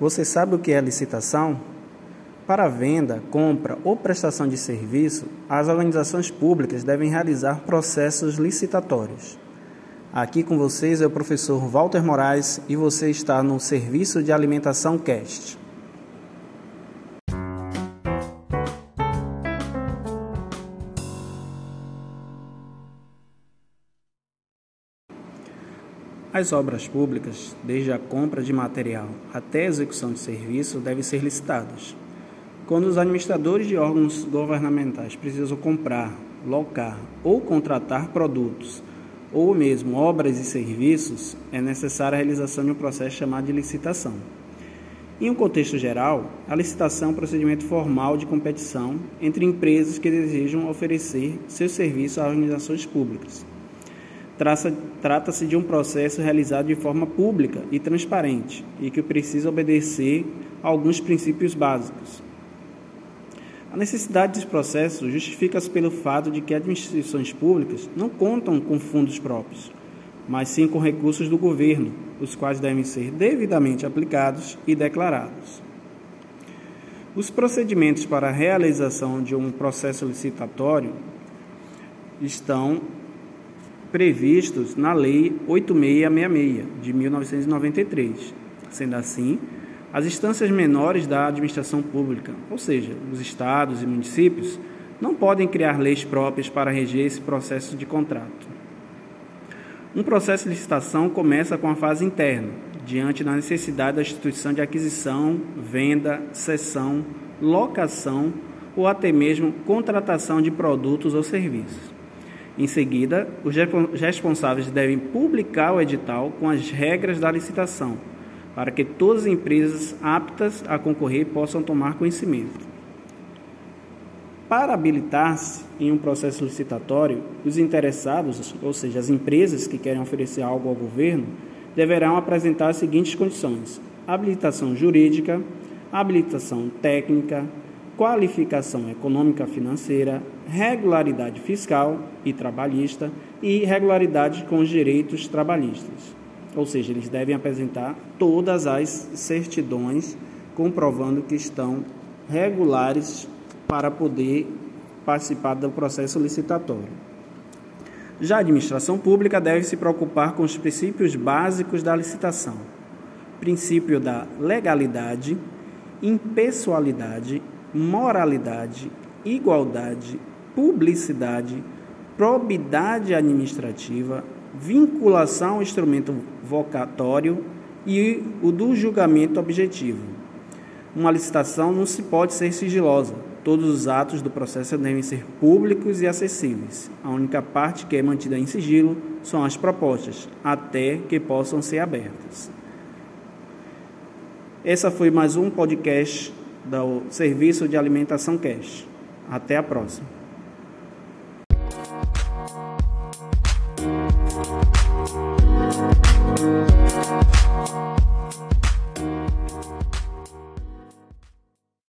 Você sabe o que é licitação? Para venda, compra ou prestação de serviço, as organizações públicas devem realizar processos licitatórios. Aqui com vocês é o professor Walter Moraes e você está no Serviço de Alimentação Cast. As obras públicas, desde a compra de material até a execução de serviço, devem ser licitadas. Quando os administradores de órgãos governamentais precisam comprar, locar ou contratar produtos, ou mesmo obras e serviços, é necessária a realização de um processo chamado de licitação. Em um contexto geral, a licitação é um procedimento formal de competição entre empresas que desejam oferecer seus serviços a organizações públicas. Trata-se de um processo realizado de forma pública e transparente e que precisa obedecer a alguns princípios básicos. A necessidade desse processo justifica-se pelo fato de que as administrações públicas não contam com fundos próprios, mas sim com recursos do governo, os quais devem ser devidamente aplicados e declarados. Os procedimentos para a realização de um processo licitatório estão previstos na Lei 8666 de 1993. Sendo assim, as instâncias menores da administração pública, ou seja, os estados e municípios, não podem criar leis próprias para reger esse processo de contrato. Um processo de licitação começa com a fase interna, diante da necessidade da instituição de aquisição, venda, cessão, locação ou até mesmo contratação de produtos ou serviços. Em seguida, os responsáveis devem publicar o edital com as regras da licitação, para que todas as empresas aptas a concorrer possam tomar conhecimento. Para habilitar-se em um processo licitatório, os interessados, ou seja, as empresas que querem oferecer algo ao governo, deverão apresentar as seguintes condições: habilitação jurídica, habilitação técnica, qualificação econômica financeira, regularidade fiscal e trabalhista e regularidade com os direitos trabalhistas. Ou seja, eles devem apresentar todas as certidões comprovando que estão regulares para poder participar do processo licitatório. Já a administração pública deve se preocupar com os princípios básicos da licitação: princípio da legalidade, impessoalidade moralidade, igualdade, publicidade, probidade administrativa, vinculação ao instrumento vocatório e o do julgamento objetivo. Uma licitação não se pode ser sigilosa. Todos os atos do processo devem ser públicos e acessíveis. A única parte que é mantida em sigilo são as propostas, até que possam ser abertas. Essa foi mais um podcast do Serviço de Alimentação Cash. Até a próxima.